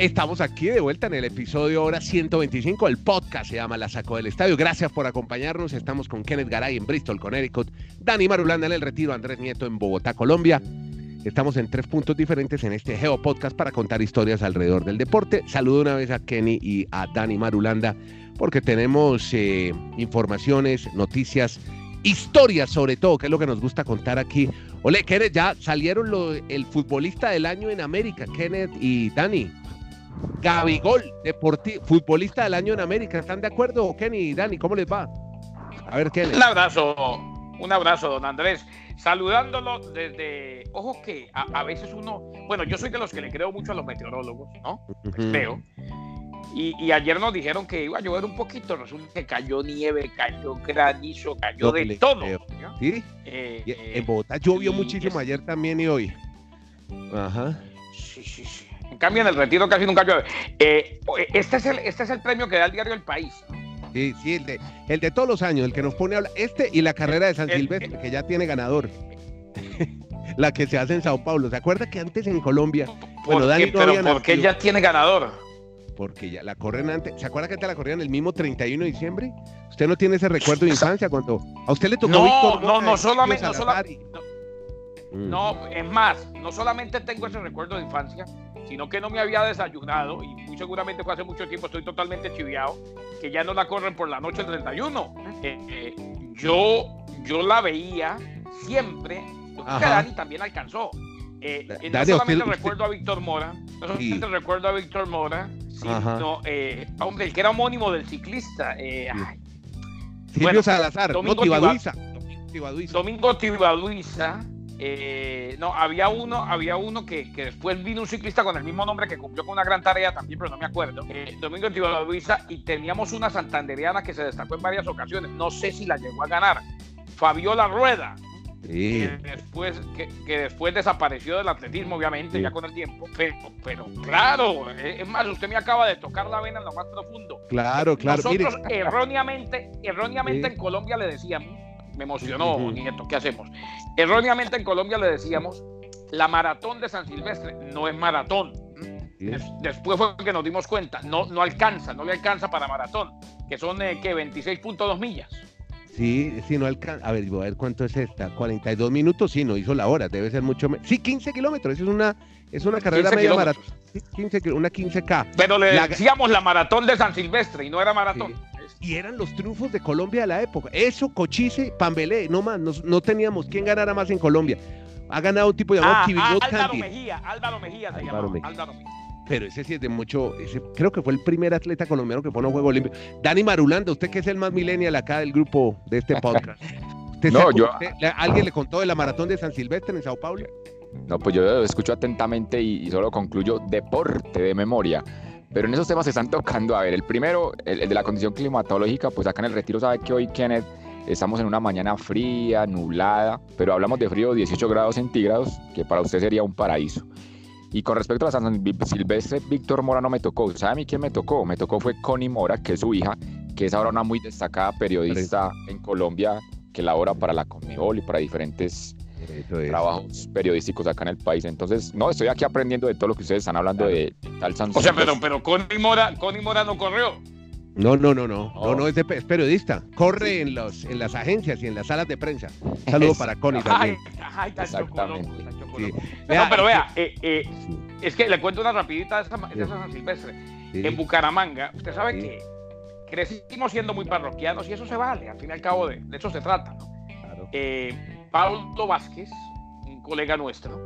Estamos aquí de vuelta en el episodio hora 125. El podcast se llama La Saco del Estadio. Gracias por acompañarnos. Estamos con Kenneth Garay en Bristol, Connecticut. Dani Marulanda en el Retiro. Andrés Nieto en Bogotá, Colombia. Estamos en tres puntos diferentes en este Geo Podcast para contar historias alrededor del deporte. Saludo una vez a Kenny y a Dani Marulanda porque tenemos eh, informaciones, noticias, historias sobre todo, que es lo que nos gusta contar aquí. Ole, Kenneth, ya salieron el futbolista del año en América, Kenneth y Dani. Gabigol, futbolista del año en América. ¿Están de acuerdo, Kenny y Dani? ¿Cómo les va? A ver, Kenny. Un abrazo, un abrazo, don Andrés. Saludándolo desde. Ojo que a, veces uno. Bueno, yo soy de los que le creo mucho a los meteorólogos, ¿no? Creo. Y, ayer nos dijeron que iba a llover un poquito. Resulta que cayó nieve, cayó granizo, cayó de todo. ¿Sí? Eh, en Bogotá llovió muchísimo ayer también y hoy. Ajá. Sí, sí, sí. En el retiro casi nunca llueve. Eh, este, es el, este es el premio que da el diario El País. Sí, sí, el de, el de todos los años, el que nos pone a hablar. Este y la carrera de San Silvestre, que ya tiene ganador. la que se hace en Sao Paulo. ¿Se acuerda que antes en Colombia? Bueno, Dani no pero ¿por qué ya tiene ganador? Porque ya la corren antes. ¿Se acuerda que te la corrían el mismo 31 de diciembre? ¿Usted no tiene ese recuerdo de infancia cuando a usted le tocó No, no, no solamente. No, solamente no, es más, no solamente tengo ese recuerdo de infancia, sino que no me había desayunado y muy seguramente fue hace mucho tiempo, estoy totalmente chiviado, que ya no la corren por la noche del 31. Eh, eh, yo, yo la veía siempre, que Dani también alcanzó. Eh, no solamente recuerdo a Víctor Mora, no solamente recuerdo a Víctor Mora, sino, hombre, el que era homónimo del ciclista. Silvio Salazar, Domingo Tibaduiza. Domingo Tibaduiza eh, no, había uno, había uno que, después vino un ciclista con el mismo nombre que cumplió con una gran tarea también, pero no me acuerdo. Eh, Domingo Luisa y teníamos una santanderiana que se destacó en varias ocasiones. No sé si la llegó a ganar. Fabiola Rueda. Que, después, que, después desapareció del atletismo, obviamente, ya con el tiempo. Pero, pero claro, es más, usted me acaba de tocar la vena en lo más profundo. Claro, claro. Nosotros erróneamente, erróneamente en Colombia le decíamos me emocionó, Nieto, ¿qué hacemos? Erróneamente en Colombia le decíamos, la maratón de San Silvestre no es maratón. Después fue que nos dimos cuenta, no, no alcanza, no le alcanza para maratón, que son eh, que 26.2 millas. Sí, sí, no alcanza. A ver, voy a ver cuánto es esta. 42 minutos, sí, no hizo la hora, debe ser mucho menos. Sí, 15 kilómetros, es una, es una carrera media maratón. 15, una 15K. Pero le decíamos la maratón de San Silvestre y no era maratón y eran los triunfos de Colombia de la época. Eso, Cochise, Pambelé, no más, no, teníamos quién ganara más en Colombia. Ha ganado un tipo llamado ah, ah Álvaro Mejía, Álvaro Mejía se Álvaro Mejía. Álvaro Mejía. Pero ese sí es de mucho, ese, creo que fue el primer atleta colombiano que pone un juego olímpico. Dani Marulanda, usted que es el más millennial acá del grupo de este podcast. no, yo... ¿Alguien le contó de la maratón de San Silvestre en Sao Paulo? No, pues yo escucho atentamente y solo concluyo deporte de memoria. Pero en esos temas se están tocando, a ver, el primero, el, de la condición climatológica, pues acá en el retiro sabe que hoy, Kenneth, estamos en una mañana fría, nublada, pero hablamos de frío 18 grados centígrados, que para usted sería un paraíso. Y con respecto a San Silvestre, Víctor Mora no me tocó. ¿Sabe a mí quién me tocó? Me tocó fue Connie Mora, que es su hija, que es ahora una muy destacada periodista en Colombia que labora para la Conmebol y para diferentes trabajos periodísticos acá en el país. Entonces, no, estoy aquí aprendiendo de todo lo que ustedes están hablando de, tal San O sea, pero, pero Connie Mora, Connie Mora no corrió. No, no, no, no, no, no, es, periodista. Corre en los, en las agencias y en las salas de prensa. saludo para Connie también. Ay, Exactamente. No, pero vea, eh, eh, es que le cuento una rapidita de esa, San Silvestre. En Bucaramanga, usted sabe que crecimos siendo muy parroquianos y eso se vale, al fin y al cabo de, de eso se trata. ¿no? Claro. Eh, Pablo Vázquez, un colega nuestro,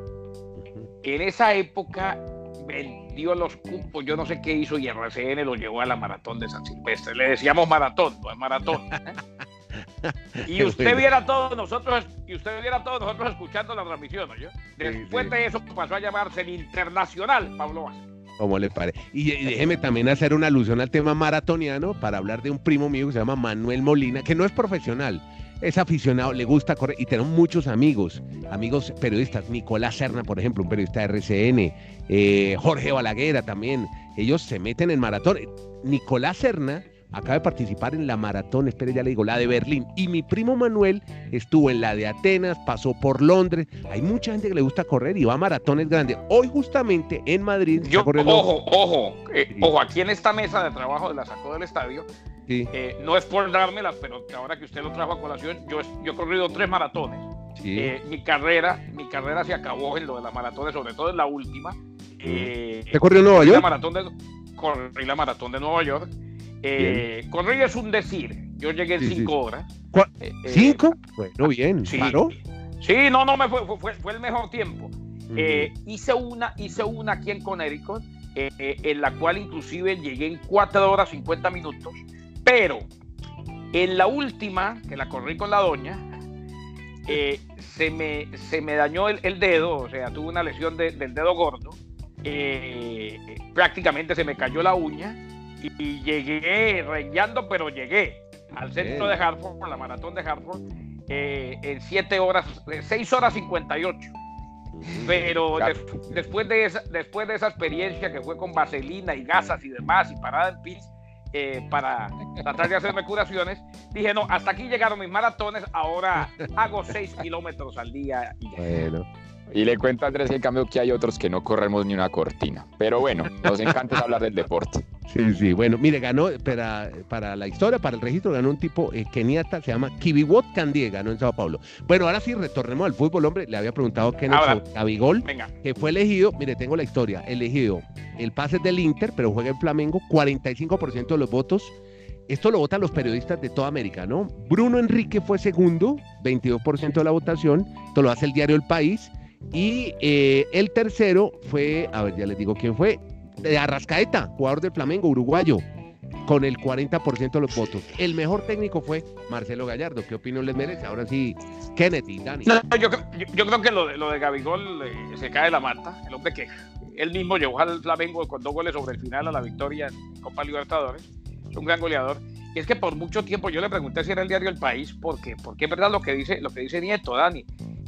en esa época vendió los cupos, yo no sé qué hizo y RCN lo llevó a la maratón de San Silvestre. Le decíamos maratón, no es maratón. y usted viera a todos nosotros, y usted viera todos nosotros escuchando la transmisión, ¿no? Después de eso pasó a llamarse el Internacional Pablo Vázquez. Como le parece. Y, y, déjeme también hacer una alusión al tema maratoniano para hablar de un primo mío que se llama Manuel Molina, que no es profesional, es aficionado, le gusta correr y tenemos muchos amigos, amigos periodistas, Nicolás Serna, por ejemplo, un periodista de RCN, eh, Jorge Balaguera también, ellos se meten en maratón. Nicolás Serna acaba de participar en la maratón, espere, ya le digo, la de Berlín. Y mi primo Manuel estuvo en la de Atenas, pasó por Londres. Hay mucha gente que le gusta correr y va a maratones grandes. Hoy justamente en Madrid... Yo, ojo, ojo, eh, ojo, aquí en esta mesa de trabajo de la sacó del estadio, eh, no es por dármela, pero ahora que usted lo trajo a colación, yo, yo he corrido tres maratones. Eh, mi carrera, mi carrera se acabó en lo de las maratones, sobre todo en la última. Eh, ¿Te corrió en Nueva York? La maratón de, corrí la maratón de Nueva York. Eh, corrí es un decir. Yo llegué en cinco horas. Eh, ¿Cinco? bueno, bien. Sí, sí, no, no, me fue, fue, fue el mejor tiempo. hice, una, hice una aquí en Connecticut, en la cual inclusive llegué en cuatro horas 50 minutos, pero en la última, que la corrí con la doña, se, me, se me dañó el, dedo, o sea, tuve una lesión del dedo gordo, eh, prácticamente se me cayó la uña y, llegué rengueando, pero llegué al centro de Hartford, la maratón de Hartford, eh, en 7 horas, 6 horas 58. Pero después, de esa, después de esa experiencia que fue con vaselina y gasas y demás y parada en pis, eh, para tratar de hacerme curaciones, dije, no, hasta aquí llegaron mis maratones, ahora hago 6 kilómetros al día. Y Bueno. Y le cuento a Andrés en cambio que hay otros que no corremos ni una cortina. Pero bueno, nos encanta hablar del deporte. Sí, sí, bueno, mire, ganó para, para la historia, para el registro, ganó un tipo eh, keniata, se llama Kibiwot Candie, ganó en Sao Paulo. Bueno, ahora sí, retornemos al fútbol, hombre. Le había preguntado a Kenneth Gabigol, que fue elegido, mire, tengo la historia, elegido el pase del Inter, pero juega en Flamengo, 45% de los votos. Esto lo votan los periodistas de toda América, ¿no? Bruno Enrique fue segundo, 22% de la votación. Esto lo hace el diario El País. Y eh, el tercero fue, a ver, ya les digo quién fue, de Arrascaeta, jugador del Flamengo, uruguayo, con el 40% de los votos. El mejor técnico fue Marcelo Gallardo. ¿Qué opinión les merece? Ahora sí, Kennedy, Dani. yo, creo que lo de, lo de Gabigol eh, se cae la mata. El hombre que él mismo llevó al Flamengo con dos goles sobre el final a la victoria en Copa Libertadores. Es un gran goleador. Y es que por mucho tiempo yo le pregunté si era el diario El País, porque, porque es verdad lo que dice, lo que dice Nieto, Dani.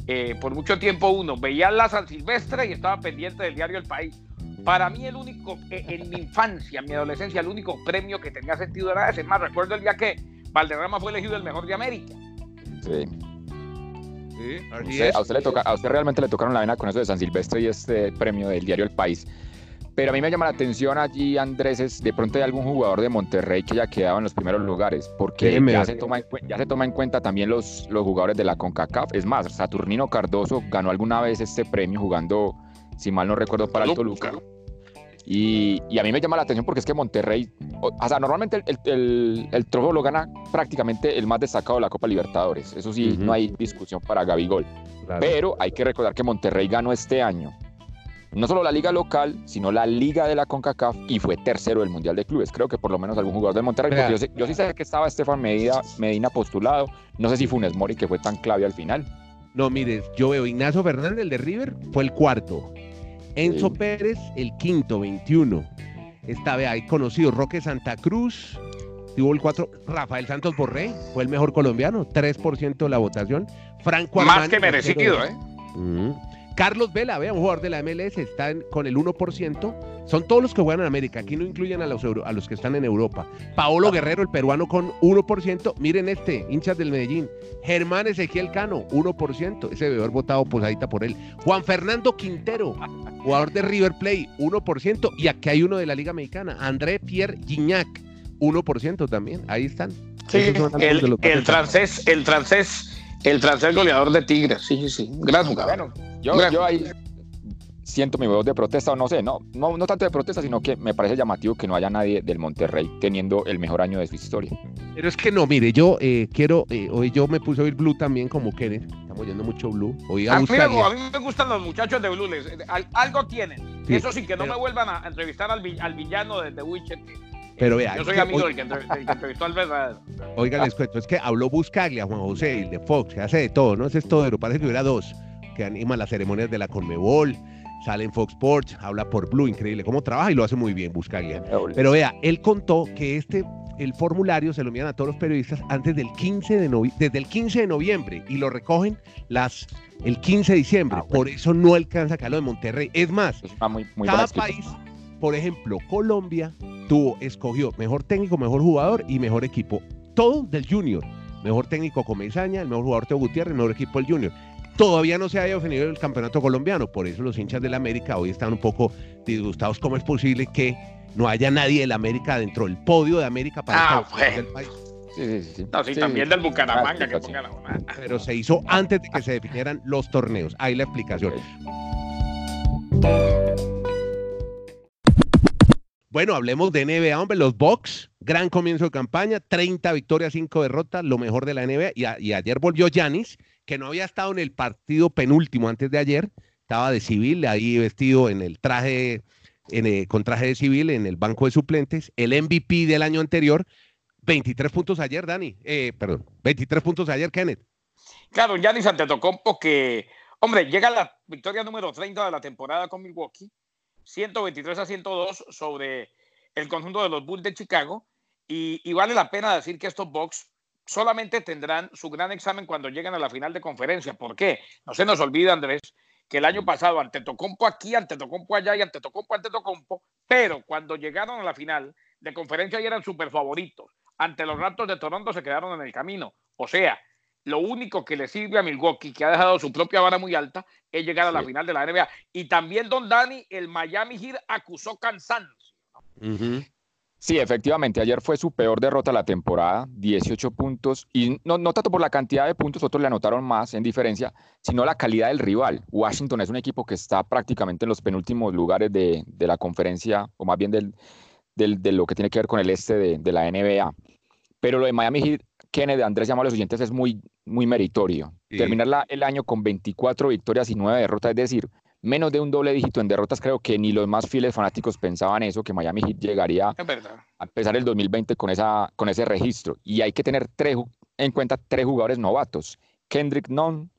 Eh, por mucho tiempo uno veía la San Silvestre y estaba pendiente del diario El País. Para mí el único, eh, en mi infancia, en mi adolescencia, el único premio que tenía sentido era ese. más, recuerdo el día que Valderrama fue elegido el mejor de América. Sí. a, usted le toca, a usted realmente le tocaron la vena con eso de San Silvestre y este premio del diario El País. Pero a mí me llama la atención allí, Andrés, es de pronto hay algún jugador de Monterrey que haya quedado en los primeros lugares, porque ya se, toma en, ya se toma en cuenta también los, los jugadores de la CONCACAF. Es más, Saturnino Cardoso ganó alguna vez este premio jugando, si mal no recuerdo, para el Toluca. Y, y, a mí me llama la atención porque es que Monterrey, o, sea, normalmente el, el, el, trofeo lo gana prácticamente el más destacado de la Copa Libertadores. Eso sí, no hay discusión para Gabigol. Pero hay que recordar que Monterrey ganó este año no solo la liga local, sino la liga de la CONCACAF y fue tercero del Mundial de Clubes. Creo que por lo menos algún jugador del Monterrey, yo, sí sé que estaba Estefan Medina, Medina postulado, no sé si Funes Mori que fue tan clave al final. No, mire, yo veo Ignacio Fernández, el de River, fue el cuarto. Enzo Pérez, el quinto, 21. Estaba ahí conocido Roque Santa Cruz, tuvo el cuatro. Rafael Santos Borré, fue el mejor colombiano, 3% de la votación. Franco Más que merecido, ¿eh? Carlos Vela, vea, un jugador de la MLS, está con el 1%. Son todos los que juegan en América. Aquí no incluyen a los, a los que están en Europa. Paolo Guerrero, el peruano, con 1%. Miren este, hinchas del Medellín. Germán Ezequiel Cano, 1%. Ese debe haber votado posadita por él. Juan Fernando Quintero, jugador de River Plate, 1%. Y aquí hay uno de la Liga Mexicana, André Pierre Gignac, 1% también. Ahí están. Sí, el, el francés, el francés, el francés goleador de Tigres. Sí, sí, sí. Gran jugador. Yo, ahí siento mi voz de protesta, o no sé, no, no, no tanto de protesta, sino que me parece llamativo que no haya nadie del Monterrey teniendo el mejor año de su historia. Pero es que no, mire, yo eh, quiero, eh, hoy yo me puse a oír Blue también como Kenneth, estamos oyendo mucho Blue. Hoy a, mí, me gustan los muchachos de Blue, algo tienen. Eso sí, que no me vuelvan a entrevistar al, villano de The Witcher. Pero vea, yo soy amigo del que, entrevistó al verdadero. Oiga, les cuento, es que habló Buscaglia, Juan José, el de Fox, que hace de todo, ¿no? Ese es todo, pero parece que hubiera dos que anima las ceremonias de la Conmebol, sale en Fox Sports, habla por Blue, increíble cómo trabaja y lo hace muy bien, Buscaglia. Pero vea, él contó que este el formulario se lo envían a todos los periodistas antes del 15 de desde el 15 de noviembre y lo recogen las el 15 de diciembre. Ah, Por eso no alcanza acá lo de Monterrey. Es más, cada país por ejemplo, Colombia tuvo, escogió mejor técnico, mejor jugador y mejor equipo. Todo del Junior. Mejor técnico Comesaña, el mejor jugador Teo Gutiérrez, el mejor equipo el Junior. Todavía no se haya definido el campeonato colombiano, por eso los hinchas del América hoy están un poco disgustados. ¿Cómo es posible que no haya nadie del América dentro del podio de América para ah, el país? Sí, sí, sí. No, sí, también del Bucaramanga que ponga la Pero se hizo antes de que se definieran los torneos. Ahí la explicación. Bueno, hablemos de NBA, hombre, los Bucks, gran comienzo de campaña, 30 victorias, 5 derrotas, lo mejor de la NBA. Y, ayer volvió Yanis, que no había estado en el partido penúltimo antes de ayer, estaba de civil, ahí vestido en el traje, en con traje de civil en el banco de suplentes, el MVP del año anterior, 23 puntos ayer, Dani, eh, perdón, 23 puntos ayer, Kenneth. Claro, Yanis Antetokounmpo que, hombre, llega la victoria número 30 de la temporada con Milwaukee, 123 a 102 sobre el conjunto de los Bulls de Chicago. Y, vale la pena decir que estos Bucks solamente tendrán su gran examen cuando lleguen a la final de conferencia. ¿Por qué? No se nos olvida, Andrés, que el año pasado ante Tocompo aquí, ante Tocompo allá y ante Tocompo ante Tocompo, pero cuando llegaron a la final de conferencia y eran super favoritos. Ante los Raptors de Toronto se quedaron en el camino. O sea, lo único que le sirve a Milwaukee, que ha dejado su propia vara muy alta, es llegar a la final de la NBA. Y también, don Dani, el Miami Heat acusó cansancio. Sí, efectivamente, ayer fue su peor derrota de la temporada, 18 puntos, y no, no tanto por la cantidad de puntos, otros le anotaron más en diferencia, sino la calidad del rival. Washington es un equipo que está prácticamente en los penúltimos lugares de, la conferencia, o más bien del, de lo que tiene que ver con el este de, de la NBA. Pero lo de Miami Heat Kennedy, Andrés llama a los oyentes, es muy, muy meritorio. Terminar el año con 24 victorias y 9 derrotas, es decir, menos de un doble dígito en derrotas, creo que ni los más fieles fanáticos pensaban eso, que Miami Heat llegaría a empezar el 2020 con, esa, con ese registro. Y hay que tener tres, en cuenta tres jugadores novatos, Kendrick Nunn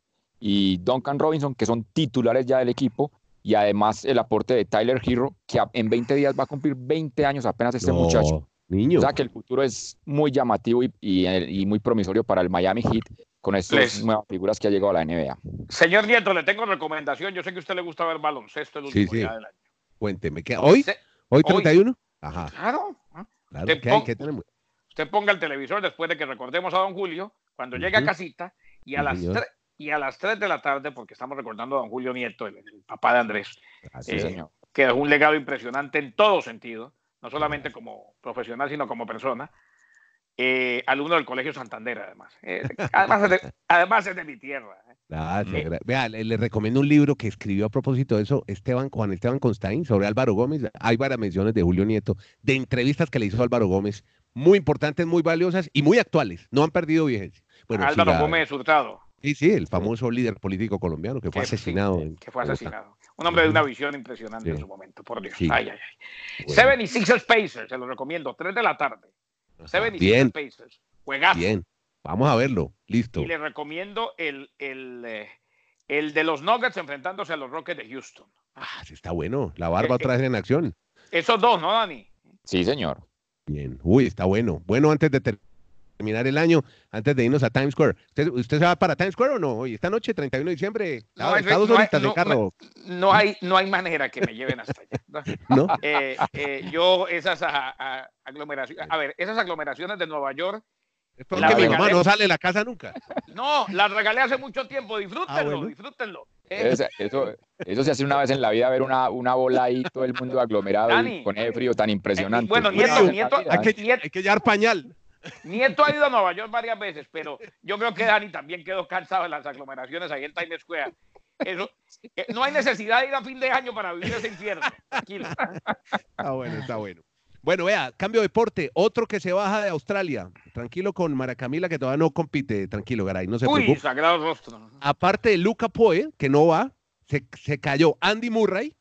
y Duncan Robinson, que son titulares ya del equipo, y además el aporte de Tyler Hero, que en 20 días va a cumplir 20 años apenas este muchacho. Niño. O sea que el futuro es muy llamativo y, muy promisorio para el Miami Heat con estas nuevas figuras que ha llegado a la NBA. Señor Nieto, le tengo recomendación. Yo sé que a usted le gusta ver baloncesto el último día del año. Cuénteme, ¿qué? ¿Hoy? ¿Hoy 31? Ajá. Claro. usted, tenemos? usted ponga el televisor después de que recordemos a don Julio, cuando llegue a casita, y a, las y a las 3 de la tarde, porque estamos recordando a don Julio Nieto, el, papá de Andrés, eh, que es un legado impresionante en todo sentido no solamente como profesional, sino como persona. Eh, alumno del Colegio Santander, además. Eh, además, es de, además, es de, mi tierra. ¿eh? eh vea, le, recomiendo un libro que escribió a propósito de eso Esteban, Juan Esteban Constain sobre Álvaro Gómez. Hay varias menciones de Julio Nieto, de entrevistas que le hizo Álvaro Gómez, muy importantes, muy valiosas y muy actuales. No han perdido vigencia. Bueno, Álvaro Gómez Hurtado. Sí, sí, el famoso líder político colombiano que fue asesinado. que fue asesinado. Un hombre de una visión impresionante en su momento, por Dios. Ay, ay, ay. Seven y Sixers Pacers, se lo recomiendo, 3 de la tarde. Seven y Sixers Pacers. Juegazo. Bien, vamos a verlo, listo. Y le recomiendo el, el, eh, el de los Nuggets enfrentándose a los Rockets de Houston. Ah, sí está bueno. La barba eh, otra vez en acción. Esos dos, ¿no, Dani? Sí, señor. Bien. Uy, está bueno. Bueno, antes de terminar el año, antes de irnos a Times Square. ¿Usted, usted se va para Times Square o no? Hoy, esta noche, 31 de diciembre, no, hay, dos horitas de carro. No, hay, no hay manera que me lleven hasta allá. ¿No? Eh, eh, yo, esas aglomeraciones, a ver, esas aglomeraciones de Nueva York. Es porque mi mamá no sale de la casa nunca. No, las regalé hace mucho tiempo, disfrútenlo, ah, disfrútenlo. Eh, eso, eso, se hace una vez en la vida, ver una, una bola ahí, todo el mundo aglomerado con ese frío tan impresionante. bueno, nieto, nieto, hay que, hay que llevar pañal. Nieto ha ido a Nueva York varias veces, pero yo creo que Dani también quedó cansado de las aglomeraciones ahí en Times Square. Eso, eh, no hay necesidad de ir a fin de año para vivir ese infierno. Tranquilo. Está bueno, está bueno. Bueno, vea, cambio de deporte. Otro que se baja de Australia. Tranquilo con Maracamila, que todavía no compite. Tranquilo, Garay, no se Uy, sagrado rostro. Aparte de Luca Poe, que no va, se, se cayó Andy Murray.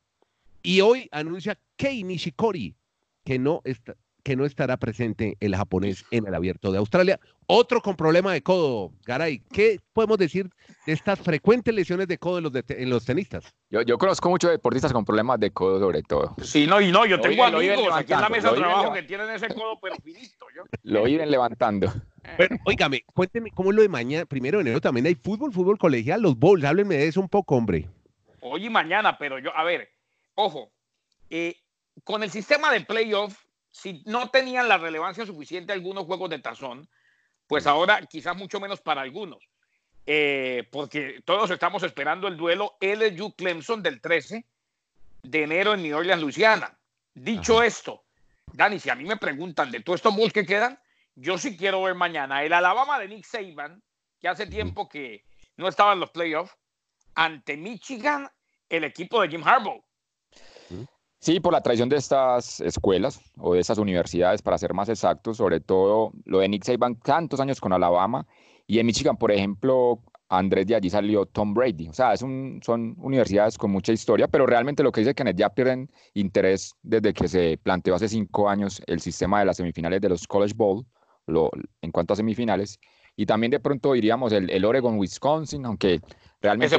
Y hoy anuncia Kei Nishikori, que no está, que no estará presente el japonés en el abierto de Australia. Otro con problema de codo, Garay. ¿Qué podemos decir de estas frecuentes lesiones de codo en los, en los tenistas? Yo, yo, conozco muchos deportistas con problemas de codo, sobre todo. Sí, no, y no, yo tengo amigos aquí en la mesa de trabajo que tienen ese codo, pero finito. Yo. Lo iban levantando. Bueno, óigame, cuénteme, ¿cómo es lo de mañana? Primero de enero también hay fútbol, fútbol colegial, los bowls, háblenme de eso un poco, hombre. Hoy y mañana, pero yo, a ver, ojo, eh, con el sistema de playoff, si no tenían la relevancia suficiente algunos juegos de tazón, pues ahora quizás mucho menos para algunos. Eh, porque todos estamos esperando el duelo LSU Clemson del 13 de enero en New Orleans, Luisiana. Dicho esto, Dani, si a mí me preguntan de todos estos Bulls que quedan, yo sí quiero ver mañana el Alabama de Nick Saban, que hace tiempo que no estaba en los playoffs, ante Michigan, el equipo de Jim Harbaugh. Sí, por la tradición de estas escuelas o de estas universidades, para ser más exactos, sobre todo lo de Nick Saban, tantos años con Alabama, y en Michigan, por ejemplo, Andrés de allí salió Tom Brady. O sea, es un, son universidades con mucha historia, pero realmente lo que dice Kenneth ya pierden interés desde que se planteó hace cinco años el sistema de las semifinales de los College Bowl, lo, en cuanto a semifinales. Y también de pronto diríamos el, el Oregon-Wisconsin, aunque realmente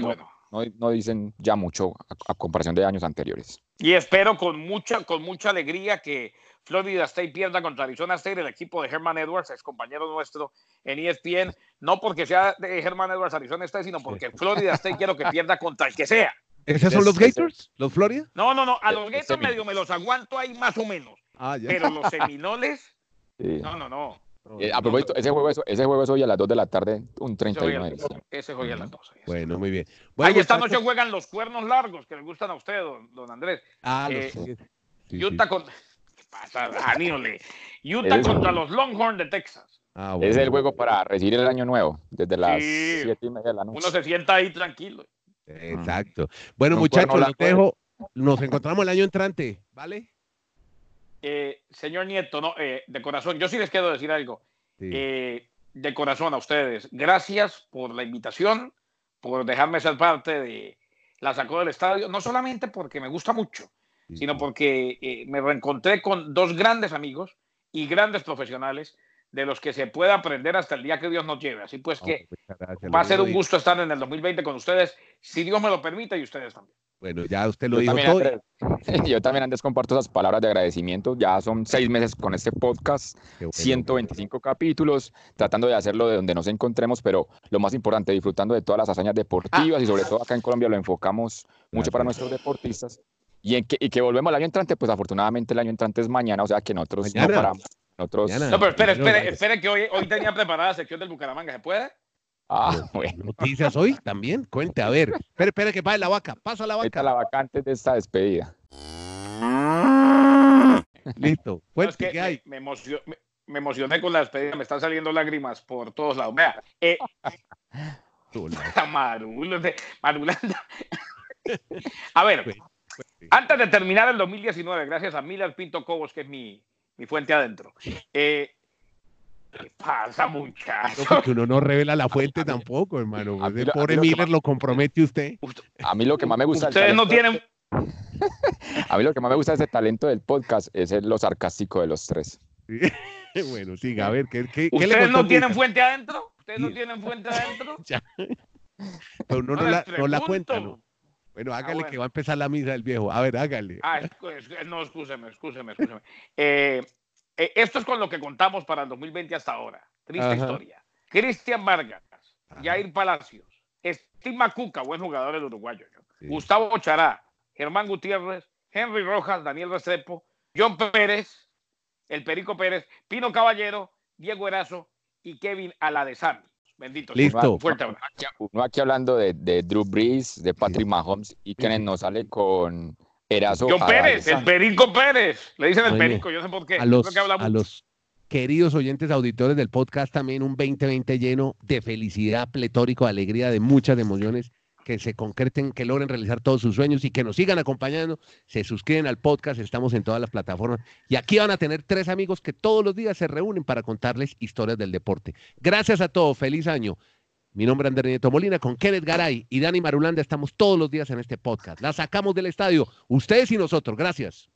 no, no, dicen ya mucho a, comparación de años anteriores. Y espero con mucha, con mucha alegría que Florida State pierda contra Arizona State, el equipo de Herman Edwards, es compañero nuestro en ESPN, no porque sea de Herman Edwards Arizona State, sino porque Florida State quiero que pierda contra el que sea. ¿Esos son los Gators? ¿Los Florida? No, no, no, a los Gators medio me los aguanto ahí más o menos. Ah, pero los Seminoles, no, no, no. Eh, a propósito, ese juego, es, ese juego es hoy a las 2 de la tarde, un 31 de diciembre. Ese juego a las 2. Bueno, muy bien. Ahí esta noche juegan los cuernos largos que les gustan a usted, don, Andrés. Ah, eh, Utah con... ¿Qué pasa, Utah contra los Longhorns de Texas. Ah, Es el juego para recibir el año nuevo, desde las 7 y media de la noche. Uno se sienta ahí tranquilo. Exacto. Bueno, muchachos, los dejo. Nos encontramos el año entrante, ¿vale? Eh, señor Nieto, no, eh, de corazón, yo sí les quiero decir algo. Eh, de corazón a ustedes, gracias por la invitación, por dejarme ser parte de la sacó del estadio, no solamente porque me gusta mucho, sino porque me reencontré con dos grandes amigos y grandes profesionales de los que se puede aprender hasta el día que Dios nos lleve. Así pues que va a ser un gusto estar en el 2020 con ustedes, si Dios me lo permite y ustedes también. Bueno, ya usted lo dijo todo. yo también antes comparto esas palabras de agradecimiento. Ya son seis meses con este podcast, 125 capítulos, tratando de hacerlo de donde nos encontremos, pero lo más importante, disfrutando de todas las hazañas deportivas y sobre todo acá en Colombia lo enfocamos mucho para nuestros deportistas. Y, en que, y que volvemos al año entrante, pues afortunadamente el año entrante es mañana, o sea que nosotros no paramos. Nosotros... No, pero espere, espere, espere que hoy, hoy tenía preparada la sección del Bucaramanga, ¿se puede? Ah, bueno. Noticias hoy también. Cuente, a ver. Espera, espera que pase la vaca. Pasa la vaca. Esta la vaca antes de esta despedida. Listo. Cuente, ¿qué hay? Me, emocioné, con la despedida. Me están saliendo lágrimas por todos lados. Vea. Eh, a ver. Antes de terminar el 2019, gracias a Miller Pinto Cobos, que es mi, mi fuente adentro. Eh, ¿Qué pasa, muchacho? porque uno no revela la fuente tampoco, hermano. el pobre Miller lo compromete usted. A mí lo que más me gusta. Ustedes no tienen. A mí lo que más me gusta de ese talento del podcast es lo sarcástico de los tres. bueno, siga, a ver, ¿qué, qué, ¿Ustedes no tienen fuente adentro? ¿Ustedes no tienen fuente adentro? Pero uno no, la, no la cuenta, ¿no? Bueno, ah, hágale que va a empezar la misa del viejo. A ver, hágale. Ah, no, escúcheme, escúcheme, escúcheme. Eh, eh, esto es con lo que contamos para el 2020 hasta ahora. Triste historia. Cristian Vargas, Jair Palacios, Steve Macuca, buen jugador del uruguayo, Gustavo Chará, Germán Gutiérrez, Henry Rojas, Daniel Restrepo, John Pérez, el Perico Pérez, Pino Caballero, Diego Erazo y Kevin Aladesami. Bendito. Listo. Fuerte Uno aquí hablando de, Drew Brees, de Patrick Mahomes y quienes nos sale con Erazo. John Pérez, el Perico Pérez. Le dicen el Perico, yo sé por qué. A los, a los queridos oyentes auditores del podcast también un 2020 lleno de felicidad, pletórico, de alegría, de muchas emociones que se concreten, que logren realizar todos sus sueños y que nos sigan acompañando. Se suscriben al podcast, estamos en todas las plataformas. Y aquí van a tener tres amigos que todos los días se reúnen para contarles historias del deporte. Gracias a todos, feliz año. Mi nombre es Andrés Nieto Molina, con Kenneth Garay y Dani Marulanda estamos todos los días en este podcast. La sacamos del estadio, ustedes y nosotros. Gracias.